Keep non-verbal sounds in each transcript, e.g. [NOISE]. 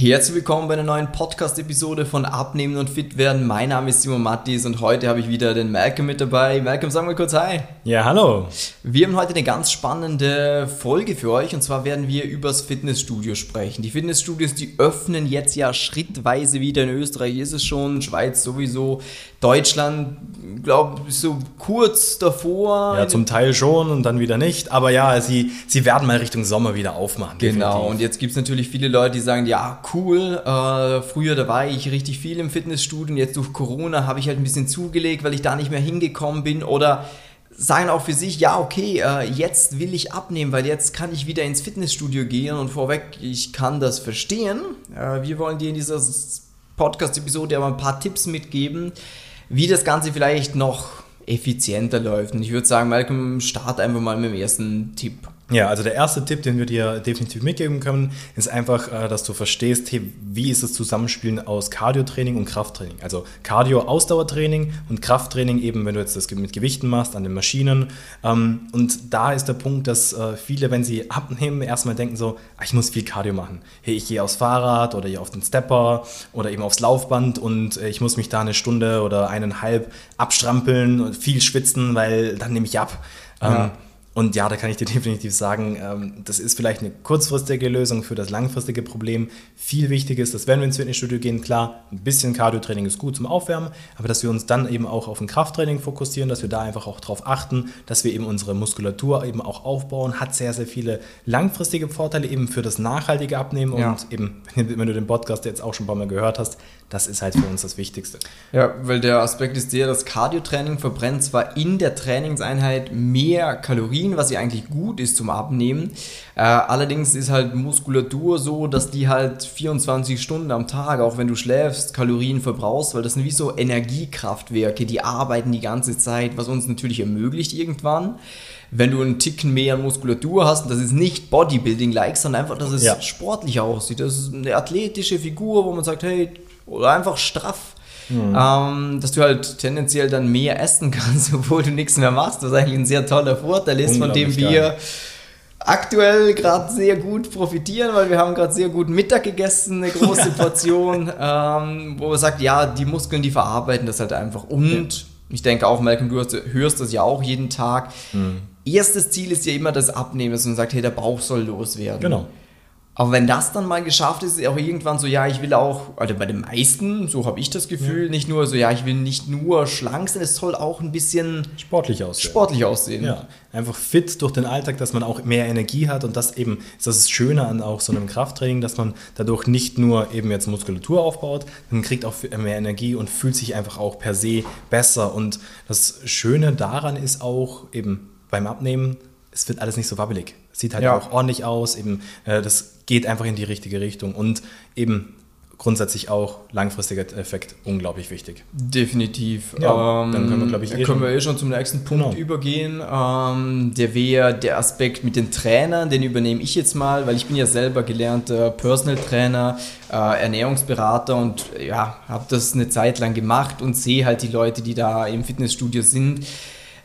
Herzlich willkommen bei einer neuen Podcast-Episode von Abnehmen und Fit werden. Mein Name ist Simon Mattis und heute habe ich wieder den Malcolm mit dabei. Malcolm, sagen wir kurz Hi. Ja, hallo. Wir haben heute eine ganz spannende Folge für euch und zwar werden wir übers Fitnessstudio sprechen. Die Fitnessstudios, die öffnen jetzt ja schrittweise wieder. In Österreich ist es schon, Schweiz sowieso, Deutschland, glaube ich, so kurz davor. Ja, zum Teil schon und dann wieder nicht. Aber ja, sie, sie werden mal Richtung Sommer wieder aufmachen. Genau, definitiv. und jetzt gibt es natürlich viele Leute, die sagen, ja, cool. Äh, früher, da war ich richtig viel im Fitnessstudio und jetzt durch Corona habe ich halt ein bisschen zugelegt, weil ich da nicht mehr hingekommen bin oder sagen auch für sich, ja, okay, äh, jetzt will ich abnehmen, weil jetzt kann ich wieder ins Fitnessstudio gehen und vorweg, ich kann das verstehen. Äh, wir wollen dir in dieser Podcast-Episode aber ein paar Tipps mitgeben, wie das Ganze vielleicht noch effizienter läuft. Und ich würde sagen, Malcolm, start einfach mal mit dem ersten Tipp. Ja, also der erste Tipp, den wir dir definitiv mitgeben können, ist einfach, äh, dass du verstehst, hey, wie ist das Zusammenspielen aus Cardio-Training und Krafttraining. Also Cardio-Ausdauertraining und Krafttraining eben, wenn du jetzt das mit Gewichten machst, an den Maschinen. Ähm, und da ist der Punkt, dass äh, viele, wenn sie abnehmen, erstmal denken so, ah, ich muss viel Cardio machen. Hey, ich gehe aufs Fahrrad oder auf den Stepper oder eben aufs Laufband und äh, ich muss mich da eine Stunde oder eineinhalb abstrampeln und viel schwitzen, weil dann nehme ich ab. Ja. Ähm, und ja, da kann ich dir [LAUGHS] definitiv sagen, ähm, das ist vielleicht eine kurzfristige Lösung für das langfristige Problem. Viel wichtiger ist, dass wenn wir ins Fitnessstudio gehen, klar, ein bisschen Cardio-Training ist gut zum Aufwärmen, aber dass wir uns dann eben auch auf ein Krafttraining fokussieren, dass wir da einfach auch darauf achten, dass wir eben unsere Muskulatur eben auch aufbauen, hat sehr, sehr viele langfristige Vorteile eben für das nachhaltige Abnehmen ja. und eben, [LAUGHS] wenn du den Podcast jetzt auch schon ein paar Mal gehört hast, das ist halt für uns das Wichtigste. Ja, weil der Aspekt ist der, das Cardio-Training verbrennt zwar in der Trainingseinheit mehr Kalorien, was ja eigentlich gut ist zum Abnehmen. Äh, allerdings ist halt Muskulatur so, dass die halt 24 Stunden am Tag, auch wenn du schläfst, Kalorien verbrauchst, weil das sind wie so Energiekraftwerke, die arbeiten die ganze Zeit, was uns natürlich ermöglicht irgendwann wenn du einen Ticken mehr Muskulatur hast, und das ist nicht Bodybuilding-like, sondern einfach, dass es ja. sportlich aussieht. Das ist eine athletische Figur, wo man sagt, hey, oder einfach straff. Mhm. Ähm, dass du halt tendenziell dann mehr essen [LAUGHS] kannst, obwohl du nichts mehr machst, was eigentlich ein sehr toller Vorteil ist, von dem wir geil. aktuell gerade sehr gut profitieren, weil wir haben gerade sehr gut Mittag gegessen, eine große [LAUGHS] Portion, ähm, wo man sagt, ja, die Muskeln, die verarbeiten das halt einfach. Und ja. ich denke auch, Malcolm, du hörst das ja auch jeden Tag. Mhm. Erstes Ziel ist ja immer das Abnehmen, dass man sagt, hey, der Bauch soll loswerden. Genau. Aber wenn das dann mal geschafft ist, ist auch irgendwann so, ja, ich will auch, also bei den meisten, so habe ich das Gefühl, ja. nicht nur so, ja, ich will nicht nur schlank sein, es soll auch ein bisschen sportlich aussehen. Sportlich aussehen. Ja, einfach fit durch den Alltag, dass man auch mehr Energie hat und das eben ist das Schöne an auch so einem Krafttraining, dass man dadurch nicht nur eben jetzt Muskulatur aufbaut, man kriegt auch mehr Energie und fühlt sich einfach auch per se besser. Und das Schöne daran ist auch eben beim Abnehmen, es wird alles nicht so wabbelig. Sieht halt ja. auch ordentlich aus, eben äh, das geht einfach in die richtige Richtung und eben grundsätzlich auch langfristiger Effekt unglaublich wichtig. Definitiv. Ja, ähm, dann können wir, glaube ich, eh können wir eh schon zum nächsten Punkt genau. übergehen. Ähm, der wäre der Aspekt mit den Trainern, den übernehme ich jetzt mal, weil ich bin ja selber gelernter Personal Trainer, äh, Ernährungsberater und ja, habe das eine Zeit lang gemacht und sehe halt die Leute, die da im Fitnessstudio sind.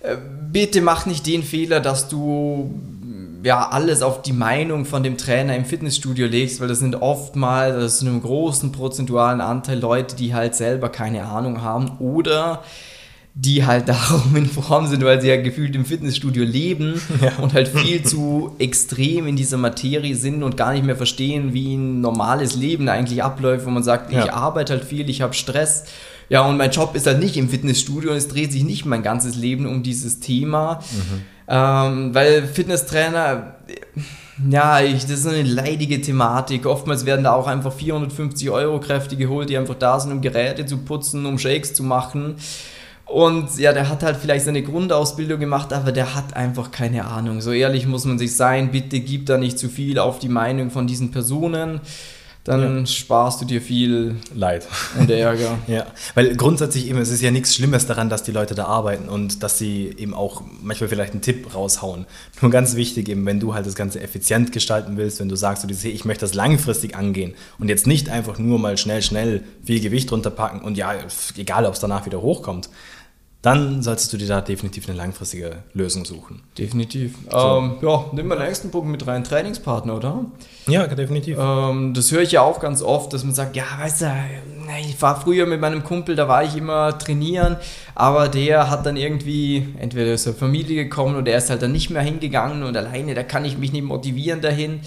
Äh, bitte mach nicht den Fehler, dass du ja, alles auf die Meinung von dem Trainer im Fitnessstudio legst, weil das sind oftmals, das ist einem großen prozentualen Anteil Leute, die halt selber keine Ahnung haben oder die halt [LAUGHS] darum in Form sind, weil sie ja gefühlt im Fitnessstudio leben ja. und halt viel zu extrem in dieser Materie sind und gar nicht mehr verstehen, wie ein normales Leben eigentlich abläuft, wo man sagt, ja. ich arbeite halt viel, ich habe Stress. Ja, und mein Job ist halt nicht im Fitnessstudio und es dreht sich nicht mein ganzes Leben um dieses Thema. Mhm. Ähm, weil Fitnesstrainer, ja, ich, das ist eine leidige Thematik. Oftmals werden da auch einfach 450 Euro Kräfte geholt, die einfach da sind, um Geräte zu putzen, um Shakes zu machen. Und ja, der hat halt vielleicht seine Grundausbildung gemacht, aber der hat einfach keine Ahnung. So ehrlich muss man sich sein, bitte gib da nicht zu viel auf die Meinung von diesen Personen dann ja. sparst du dir viel Leid und Ärger. [LAUGHS] ja, weil grundsätzlich eben, es ist ja nichts Schlimmes daran, dass die Leute da arbeiten und dass sie eben auch manchmal vielleicht einen Tipp raushauen. Nur ganz wichtig eben, wenn du halt das Ganze effizient gestalten willst, wenn du sagst, du ich möchte das langfristig angehen und jetzt nicht einfach nur mal schnell, schnell viel Gewicht runterpacken und ja, egal, ob es danach wieder hochkommt, dann solltest du dir da definitiv eine langfristige Lösung suchen. Definitiv. So. Ähm, ja, nehmen wir den nächsten Punkt mit rein, Trainingspartner, oder? Ja, definitiv. Ähm, das höre ich ja auch ganz oft, dass man sagt, ja, weißt du, ich war früher mit meinem Kumpel, da war ich immer trainieren, aber der hat dann irgendwie, entweder ist er Familie gekommen oder er ist halt dann nicht mehr hingegangen und alleine, da kann ich mich nicht motivieren dahin.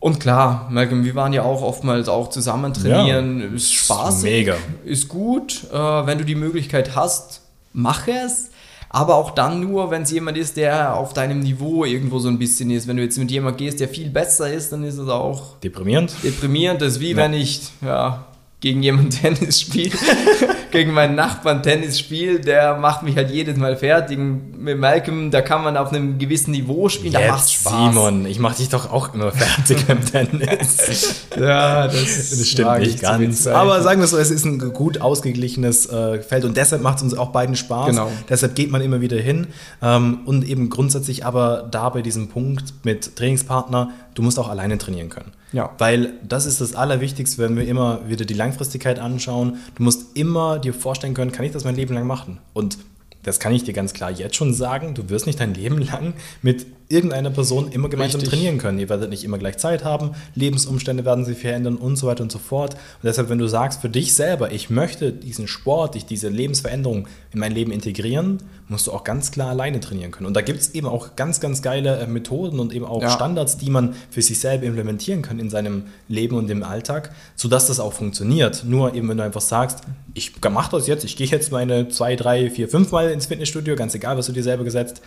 Und klar, Malcolm, wir waren ja auch oftmals auch zusammen trainieren. Ja, ist spaßig. Mega. Ist gut. Äh, wenn du die Möglichkeit hast, mach es. Aber auch dann nur, wenn es jemand ist, der auf deinem Niveau irgendwo so ein bisschen ist. Wenn du jetzt mit jemandem gehst, der viel besser ist, dann ist es auch deprimierend. Deprimierend. Das ist wie ja. wenn ich ja, gegen jemanden [LAUGHS] Tennis spiele, [LAUGHS] gegen meinen Nachbarn Tennis spiele, der macht mich halt jedes Mal fertig. Mit Malcolm, da kann man auf einem gewissen Niveau spielen, Jetzt, da macht Spaß. Simon, ich mach dich doch auch immer fertig beim Tennis. [LAUGHS] ja, das, das stimmt nicht ganz. Aber sagen wir so, es ist ein gut ausgeglichenes äh, Feld und deshalb macht es uns auch beiden Spaß. Genau. Deshalb geht man immer wieder hin ähm, und eben grundsätzlich aber da bei diesem Punkt mit Trainingspartner, du musst auch alleine trainieren können. Ja. Weil das ist das Allerwichtigste, wenn wir immer wieder die Langfristigkeit anschauen. Du musst immer dir vorstellen können, kann ich das mein Leben lang machen? Und das kann ich dir ganz klar jetzt schon sagen, du wirst nicht dein Leben lang mit irgendeiner Person immer gemeinsam Richtig. trainieren können. Ihr werdet nicht immer gleich Zeit haben, Lebensumstände werden sich verändern und so weiter und so fort. Und deshalb, wenn du sagst für dich selber, ich möchte diesen Sport, ich diese Lebensveränderung in mein Leben integrieren, musst du auch ganz klar alleine trainieren können. Und da gibt es eben auch ganz, ganz geile äh, Methoden und eben auch ja. Standards, die man für sich selber implementieren kann in seinem Leben und im Alltag, sodass das auch funktioniert. Nur eben, wenn du einfach sagst, ich mache das jetzt, ich gehe jetzt meine zwei, drei, vier, fünf Mal ins Fitnessstudio, ganz egal, was du dir selber gesetzt,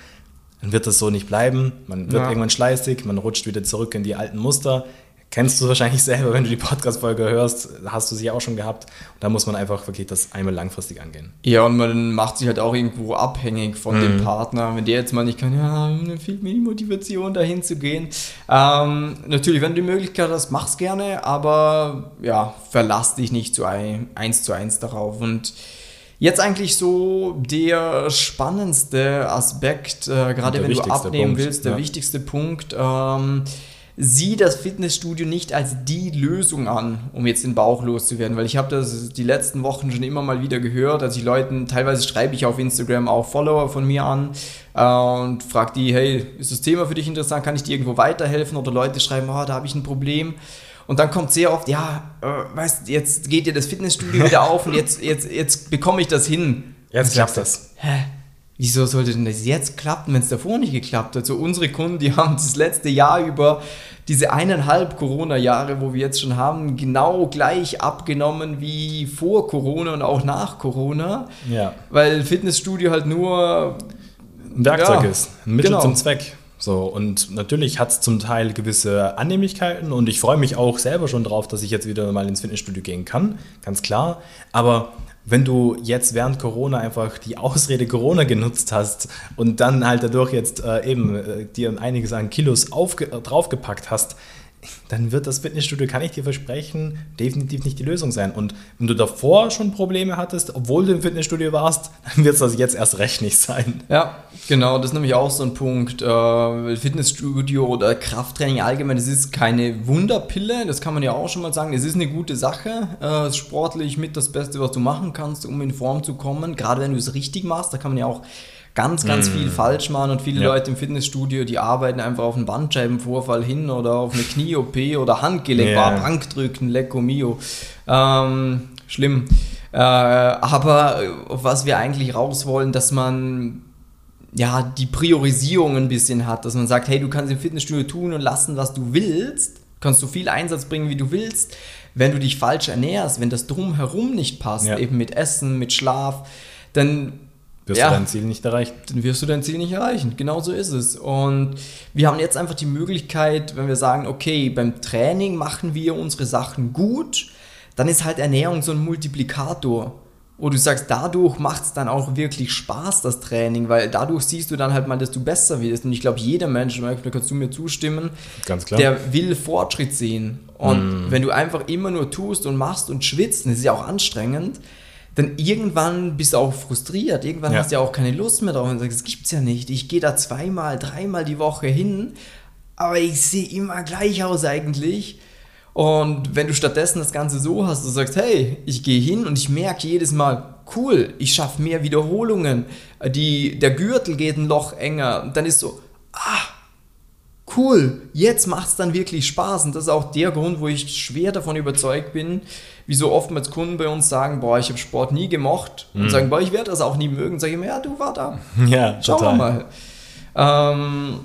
dann wird das so nicht bleiben. Man wird ja. irgendwann schleißig, man rutscht wieder zurück in die alten Muster. Kennst du wahrscheinlich [LAUGHS] selber, wenn du die Podcast-Folge hörst, hast du sie auch schon gehabt. Und da muss man einfach wirklich das einmal langfristig angehen. Ja, und man macht sich halt auch irgendwo abhängig von mhm. dem Partner. Wenn der jetzt mal nicht kann, ja, dann fehlt mir die Motivation, dahin zu gehen. Ähm, natürlich, wenn du die Möglichkeit hast, mach's gerne, aber ja, verlass dich nicht zu ein, eins zu eins darauf. Und Jetzt eigentlich so der spannendste Aspekt, äh, gerade wenn du abnehmen Punkt, willst, der ja. wichtigste Punkt. Ähm, sieh das Fitnessstudio nicht als die Lösung an, um jetzt den Bauch loszuwerden, weil ich habe das die letzten Wochen schon immer mal wieder gehört, als ich Leuten, teilweise schreibe ich auf Instagram auch Follower von mir an äh, und frage die, hey, ist das Thema für dich interessant, kann ich dir irgendwo weiterhelfen? Oder Leute schreiben, oh, da habe ich ein Problem. Und dann kommt sehr oft, ja, äh, weißt jetzt geht dir das Fitnessstudio wieder auf und jetzt, jetzt, jetzt bekomme ich das hin. Jetzt klappt das. Hä? Wieso sollte denn das jetzt klappen, wenn es davor nicht geklappt hat? So unsere Kunden, die [LAUGHS] haben das letzte Jahr über diese eineinhalb Corona-Jahre, wo wir jetzt schon haben, genau gleich abgenommen wie vor Corona und auch nach Corona. Ja. Weil Fitnessstudio halt nur ein Werkzeug ja, ist, ein Mittel genau. zum Zweck. So, und natürlich hat es zum Teil gewisse Annehmlichkeiten und ich freue mich auch selber schon drauf, dass ich jetzt wieder mal ins Fitnessstudio gehen kann, ganz klar. Aber wenn du jetzt während Corona einfach die Ausrede Corona genutzt hast und dann halt dadurch jetzt äh, eben äh, dir einiges an Kilos draufgepackt hast, dann wird das Fitnessstudio, kann ich dir versprechen, definitiv nicht die Lösung sein. Und wenn du davor schon Probleme hattest, obwohl du im Fitnessstudio warst, dann wird es das jetzt erst recht nicht sein. Ja, genau, das ist nämlich auch so ein Punkt. Äh, Fitnessstudio oder Krafttraining allgemein, das ist keine Wunderpille, das kann man ja auch schon mal sagen. Es ist eine gute Sache, äh, sportlich mit das Beste, was du machen kannst, um in Form zu kommen. Gerade wenn du es richtig machst, da kann man ja auch ganz, ganz mm. viel falsch machen und viele ja. Leute im Fitnessstudio, die arbeiten einfach auf einen Bandscheibenvorfall hin oder auf eine Knie-OP oder Handgelenk, yeah. Bankdrücken, Lecco Mio. Ähm, schlimm. Äh, aber was wir eigentlich raus wollen, dass man ja die Priorisierung ein bisschen hat, dass man sagt, hey, du kannst im Fitnessstudio tun und lassen, was du willst, kannst du viel Einsatz bringen, wie du willst. Wenn du dich falsch ernährst, wenn das drumherum nicht passt, ja. eben mit Essen, mit Schlaf, dann wirst ja, du dein Ziel nicht erreichen. Dann wirst du dein Ziel nicht erreichen. Genau so ist es. Und wir haben jetzt einfach die Möglichkeit, wenn wir sagen, okay, beim Training machen wir unsere Sachen gut, dann ist halt Ernährung so ein Multiplikator. Wo du sagst, dadurch macht es dann auch wirklich Spaß, das Training, weil dadurch siehst du dann halt mal, dass du besser wirst. Und ich glaube, jeder Mensch, da kannst du mir zustimmen, Ganz klar. der will Fortschritt sehen. Und mm. wenn du einfach immer nur tust und machst und schwitzt, das ist ja auch anstrengend, dann irgendwann bist du auch frustriert. Irgendwann ja. hast du ja auch keine Lust mehr drauf und sagst, das gibt's ja nicht. Ich gehe da zweimal, dreimal die Woche hin, aber ich sehe immer gleich aus eigentlich. Und wenn du stattdessen das Ganze so hast, du sagst, hey, ich gehe hin und ich merke jedes Mal, cool, ich schaffe mehr Wiederholungen, die, der Gürtel geht ein Loch enger. Und dann ist so, ah, cool, jetzt macht es dann wirklich Spaß. Und das ist auch der Grund, wo ich schwer davon überzeugt bin, wie so oftmals Kunden bei uns sagen, boah, ich habe Sport nie gemocht und mhm. sagen, boah, ich werde das auch nie mögen. Sag ich mir, ja, du war da. [LAUGHS] Ja, Schauen total. wir mal. Ähm,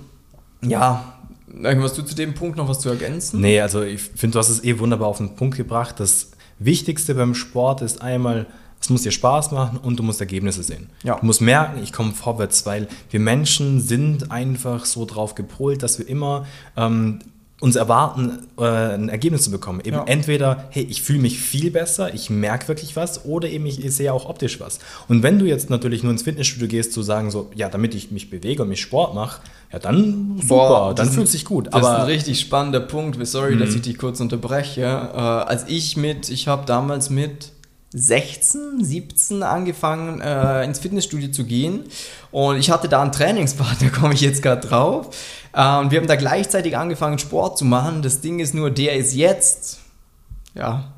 ja, irgendwas du zu dem Punkt noch was zu ergänzen? Nee, also ich finde, du hast es eh wunderbar auf den Punkt gebracht. Das Wichtigste beim Sport ist einmal, es muss dir Spaß machen und du musst Ergebnisse sehen. Ja. Du musst merken, ich komme vorwärts, weil wir Menschen sind einfach so drauf gepolt, dass wir immer ähm, uns erwarten, äh, ein Ergebnis zu bekommen. Eben ja. entweder, hey, ich fühle mich viel besser, ich merke wirklich was, oder eben ich, ich, sehe auch optisch was. Und wenn du jetzt natürlich nur ins Fitnessstudio gehst, zu sagen so, ja, damit ich mich bewege und mich Sport mache, ja, dann super, Boah, dann fühlt es sich gut. Das Aber, ist ein richtig spannender Punkt. Sorry, mhm. dass ich dich kurz unterbreche. Äh, als ich mit, ich habe damals mit 16, 17 angefangen, äh, ins Fitnessstudio zu gehen. Und ich hatte da einen Trainingspartner, [LAUGHS] komme ich jetzt gerade drauf. Und wir haben da gleichzeitig angefangen, Sport zu machen. Das Ding ist nur, der ist jetzt, ja,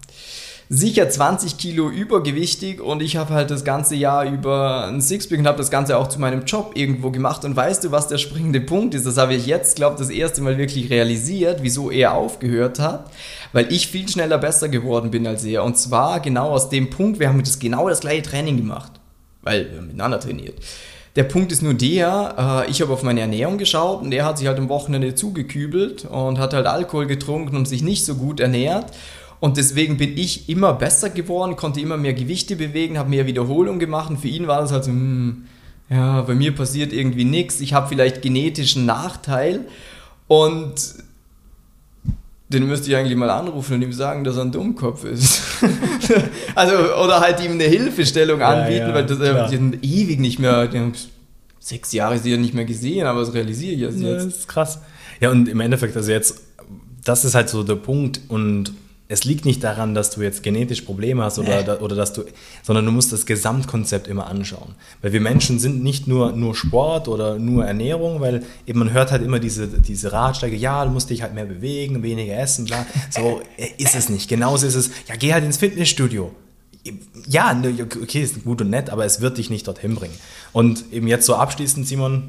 sicher 20 Kilo übergewichtig und ich habe halt das ganze Jahr über ein Sixpack und habe das Ganze auch zu meinem Job irgendwo gemacht. Und weißt du, was der springende Punkt ist? Das habe ich jetzt, glaube ich, das erste Mal wirklich realisiert, wieso er aufgehört hat. Weil ich viel schneller besser geworden bin als er. Und zwar genau aus dem Punkt, wir haben das genau das gleiche Training gemacht. Weil wir miteinander trainiert. Der Punkt ist nur der, äh, ich habe auf meine Ernährung geschaut und er hat sich halt am Wochenende zugekübelt und hat halt Alkohol getrunken und sich nicht so gut ernährt. Und deswegen bin ich immer besser geworden, konnte immer mehr Gewichte bewegen, habe mehr Wiederholungen gemacht. Und für ihn war das halt so, hm, ja, bei mir passiert irgendwie nichts. Ich habe vielleicht genetischen Nachteil. Und den müsste ich eigentlich mal anrufen und ihm sagen, dass er ein Dummkopf ist. [LAUGHS] also, oder halt ihm eine Hilfestellung anbieten, ja, ja, weil das er ewig nicht mehr, sechs Jahre ist er nicht mehr gesehen, aber das realisiere ich erst jetzt. Ja, das ist krass. Ja, und im Endeffekt, also jetzt, das ist halt so der Punkt und es liegt nicht daran, dass du jetzt genetisch Probleme hast oder, nee. oder dass du, sondern du musst das Gesamtkonzept immer anschauen. Weil wir Menschen sind nicht nur, nur Sport oder nur Ernährung, weil eben man hört halt immer diese, diese Ratschläge, ja, du musst dich halt mehr bewegen, weniger essen, bla. So äh, ist es nicht. Genauso ist es, ja, geh halt ins Fitnessstudio. Ja, ne, okay, ist gut und nett, aber es wird dich nicht dorthin bringen. Und eben jetzt so abschließend, Simon,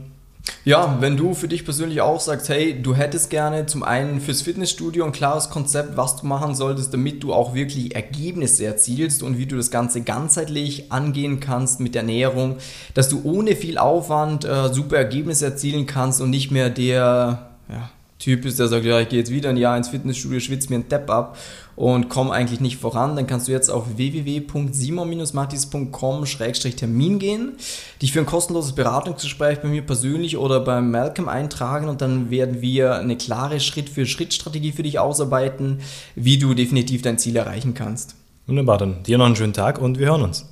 ja, wenn du für dich persönlich auch sagst, hey, du hättest gerne zum einen fürs Fitnessstudio ein klares Konzept, was du machen solltest, damit du auch wirklich Ergebnisse erzielst und wie du das Ganze ganzheitlich angehen kannst mit der Ernährung, dass du ohne viel Aufwand äh, super Ergebnisse erzielen kannst und nicht mehr der ja, Typ ist, der sagt, ja, ich gehe jetzt wieder ein Jahr ins Fitnessstudio, schwitze mir einen Depp ab und komme eigentlich nicht voran, dann kannst du jetzt auf www.simon-mattis.com-termin gehen, dich für ein kostenloses Beratungsgespräch bei mir persönlich oder beim Malcolm eintragen und dann werden wir eine klare Schritt-für-Schritt-Strategie für dich ausarbeiten, wie du definitiv dein Ziel erreichen kannst. Wunderbar, dann dir noch einen schönen Tag und wir hören uns.